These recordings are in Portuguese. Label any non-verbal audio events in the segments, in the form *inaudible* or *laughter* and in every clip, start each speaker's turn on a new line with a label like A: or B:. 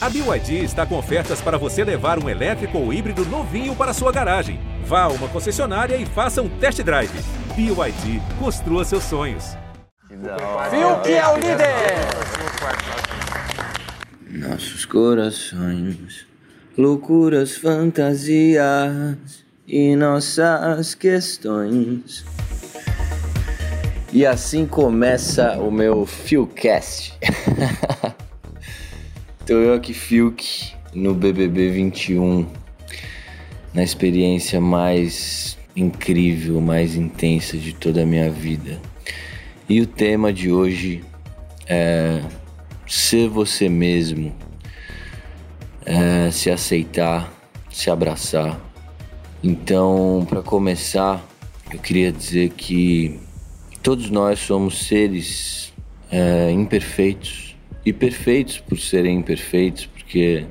A: A BYD está com ofertas para você levar um elétrico ou híbrido novinho para sua garagem. Vá a uma concessionária e faça um test drive. BYD, construa seus sonhos.
B: Fiuk é o líder!
C: Nossos corações, loucuras, fantasias e nossas questões. E assim começa o meu Fiocast. *laughs* Tô eu aqui, Fiuk, no BBB 21, na experiência mais incrível, mais intensa de toda a minha vida. E o tema de hoje é ser você mesmo, é se aceitar, se abraçar. Então, para começar, eu queria dizer que Todos nós somos seres é, imperfeitos e perfeitos por serem imperfeitos, porque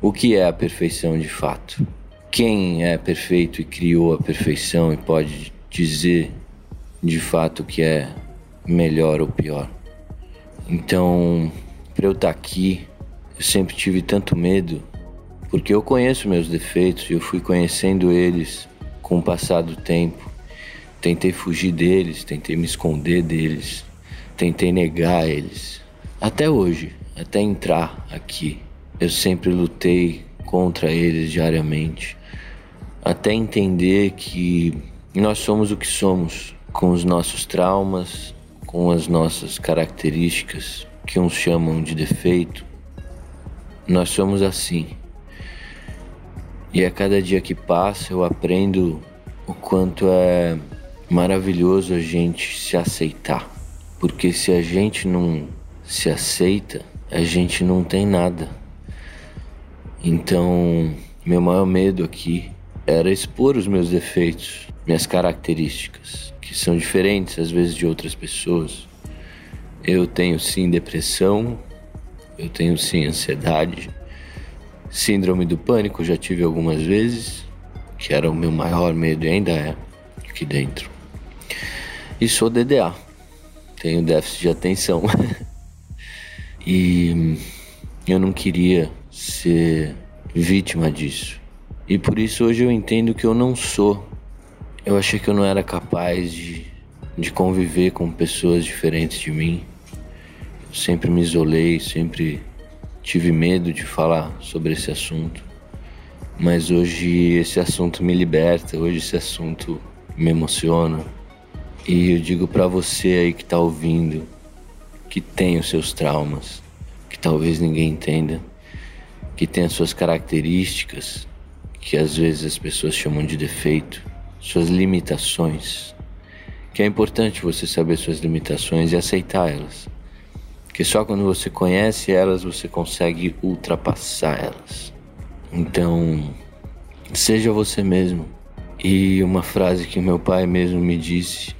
C: o que é a perfeição de fato? Quem é perfeito e criou a perfeição e pode dizer de fato que é melhor ou pior? Então, para eu estar tá aqui, eu sempre tive tanto medo, porque eu conheço meus defeitos e eu fui conhecendo eles com o passar do tempo. Tentei fugir deles, tentei me esconder deles, tentei negar eles. Até hoje, até entrar aqui, eu sempre lutei contra eles diariamente, até entender que nós somos o que somos, com os nossos traumas, com as nossas características, que uns chamam de defeito. Nós somos assim. E a cada dia que passa eu aprendo o quanto é maravilhoso a gente se aceitar. Porque se a gente não se aceita, a gente não tem nada. Então, meu maior medo aqui era expor os meus defeitos, minhas características, que são diferentes às vezes de outras pessoas. Eu tenho sim depressão, eu tenho sim ansiedade, síndrome do pânico já tive algumas vezes, que era o meu maior medo e ainda é aqui dentro. E sou DDA. Tenho déficit de atenção. *laughs* e eu não queria ser vítima disso. E por isso hoje eu entendo que eu não sou. Eu achei que eu não era capaz de, de conviver com pessoas diferentes de mim. Eu sempre me isolei, sempre tive medo de falar sobre esse assunto. Mas hoje esse assunto me liberta, hoje esse assunto me emociona. E eu digo para você aí que tá ouvindo, que tem os seus traumas, que talvez ninguém entenda, que tem as suas características, que às vezes as pessoas chamam de defeito, suas limitações, que é importante você saber suas limitações e aceitar elas. Que só quando você conhece elas você consegue ultrapassar elas. Então, seja você mesmo. E uma frase que meu pai mesmo me disse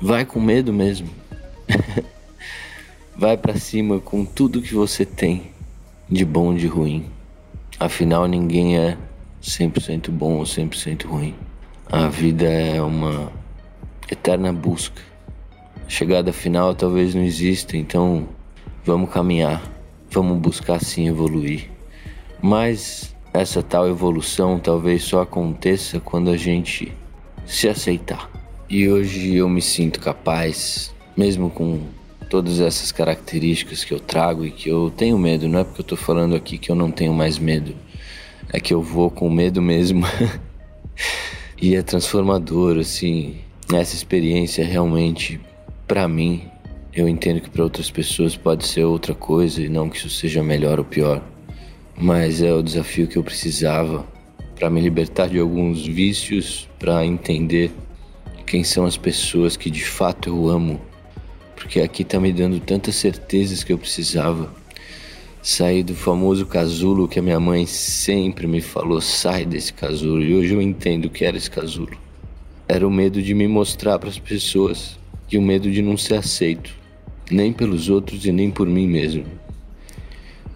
C: Vai com medo mesmo. *laughs* Vai para cima com tudo que você tem de bom e de ruim. Afinal, ninguém é 100% bom ou 100% ruim. A vida é uma eterna busca. A chegada final talvez não exista, então vamos caminhar, vamos buscar sim evoluir. Mas essa tal evolução talvez só aconteça quando a gente se aceitar. E hoje eu me sinto capaz, mesmo com todas essas características que eu trago e que eu tenho medo. Não é porque eu tô falando aqui que eu não tenho mais medo, é que eu vou com medo mesmo. *laughs* e é transformador, assim. Essa experiência realmente, para mim, eu entendo que para outras pessoas pode ser outra coisa e não que isso seja melhor ou pior. Mas é o desafio que eu precisava para me libertar de alguns vícios, para entender quem são as pessoas que de fato eu amo, porque aqui tá me dando tantas certezas que eu precisava. Sair do famoso casulo que a minha mãe sempre me falou: sai desse casulo, e hoje eu entendo que era esse casulo. Era o medo de me mostrar para as pessoas e o medo de não ser aceito, nem pelos outros e nem por mim mesmo.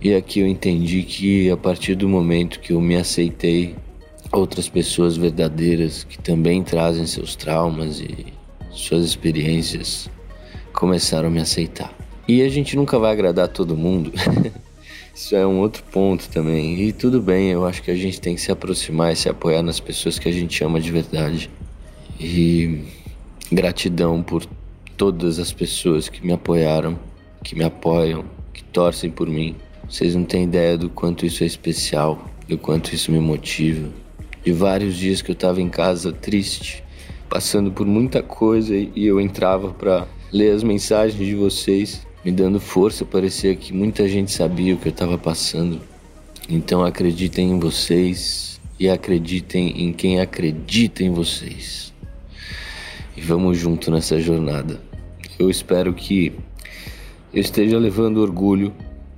C: E aqui eu entendi que a partir do momento que eu me aceitei, outras pessoas verdadeiras que também trazem seus traumas e suas experiências começaram a me aceitar. E a gente nunca vai agradar todo mundo. *laughs* Isso é um outro ponto também. E tudo bem, eu acho que a gente tem que se aproximar e se apoiar nas pessoas que a gente ama de verdade. E gratidão por todas as pessoas que me apoiaram, que me apoiam, que torcem por mim. Vocês não têm ideia do quanto isso é especial, do quanto isso me motiva. De vários dias que eu estava em casa triste, passando por muita coisa e eu entrava para ler as mensagens de vocês, me dando força. Parecia que muita gente sabia o que eu estava passando. Então acreditem em vocês e acreditem em quem acredita em vocês. E vamos junto nessa jornada. Eu espero que eu esteja levando orgulho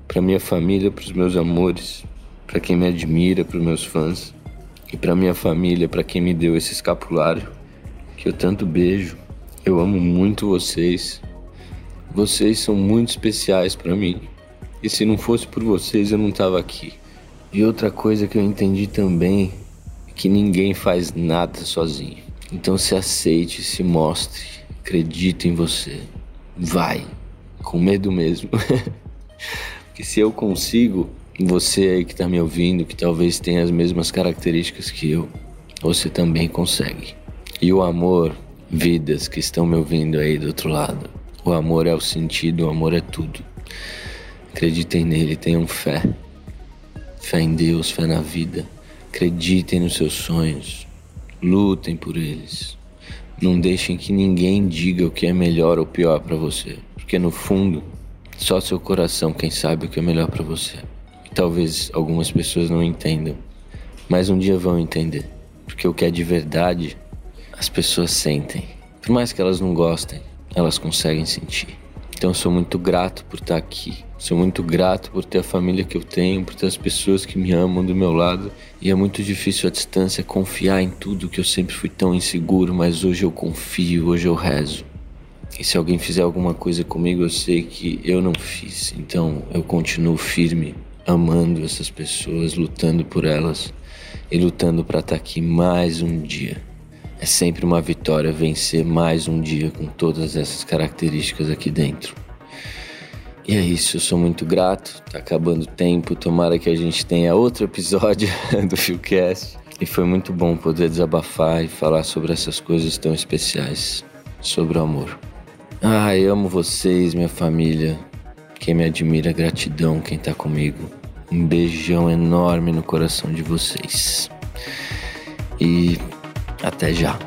C: para minha família, para os meus amores, para quem me admira, para os meus fãs e para minha família, para quem me deu esse escapulário que eu tanto beijo. Eu amo muito vocês. Vocês são muito especiais para mim. E se não fosse por vocês, eu não tava aqui. E outra coisa que eu entendi também é que ninguém faz nada sozinho. Então se aceite, se mostre, acredite em você. Vai, com medo mesmo. *laughs* Porque se eu consigo, você aí que tá me ouvindo, que talvez tenha as mesmas características que eu, você também consegue. E o amor, vidas que estão me ouvindo aí do outro lado. O amor é o sentido, o amor é tudo. Acreditem nele, tenham fé. Fé em Deus, fé na vida. Acreditem nos seus sonhos. Lutem por eles. Não deixem que ninguém diga o que é melhor ou pior para você, porque no fundo, só seu coração quem sabe o que é melhor para você. E talvez algumas pessoas não entendam, mas um dia vão entender, porque o que é de verdade as pessoas sentem. Por mais que elas não gostem, elas conseguem sentir. Então eu sou muito grato por estar aqui. Sou muito grato por ter a família que eu tenho, por ter as pessoas que me amam do meu lado. E é muito difícil à distância confiar em tudo que eu sempre fui tão inseguro, mas hoje eu confio, hoje eu rezo. E se alguém fizer alguma coisa comigo, eu sei que eu não fiz. Então eu continuo firme, amando essas pessoas, lutando por elas e lutando para estar aqui mais um dia. É sempre uma vitória vencer mais um dia com todas essas características aqui dentro. E é isso, eu sou muito grato. Tá acabando o tempo. Tomara que a gente tenha outro episódio *laughs* do Philcast. E foi muito bom poder desabafar e falar sobre essas coisas tão especiais. Sobre o amor. Ai, amo vocês, minha família. Quem me admira, gratidão, quem tá comigo. Um beijão enorme no coração de vocês. E até já.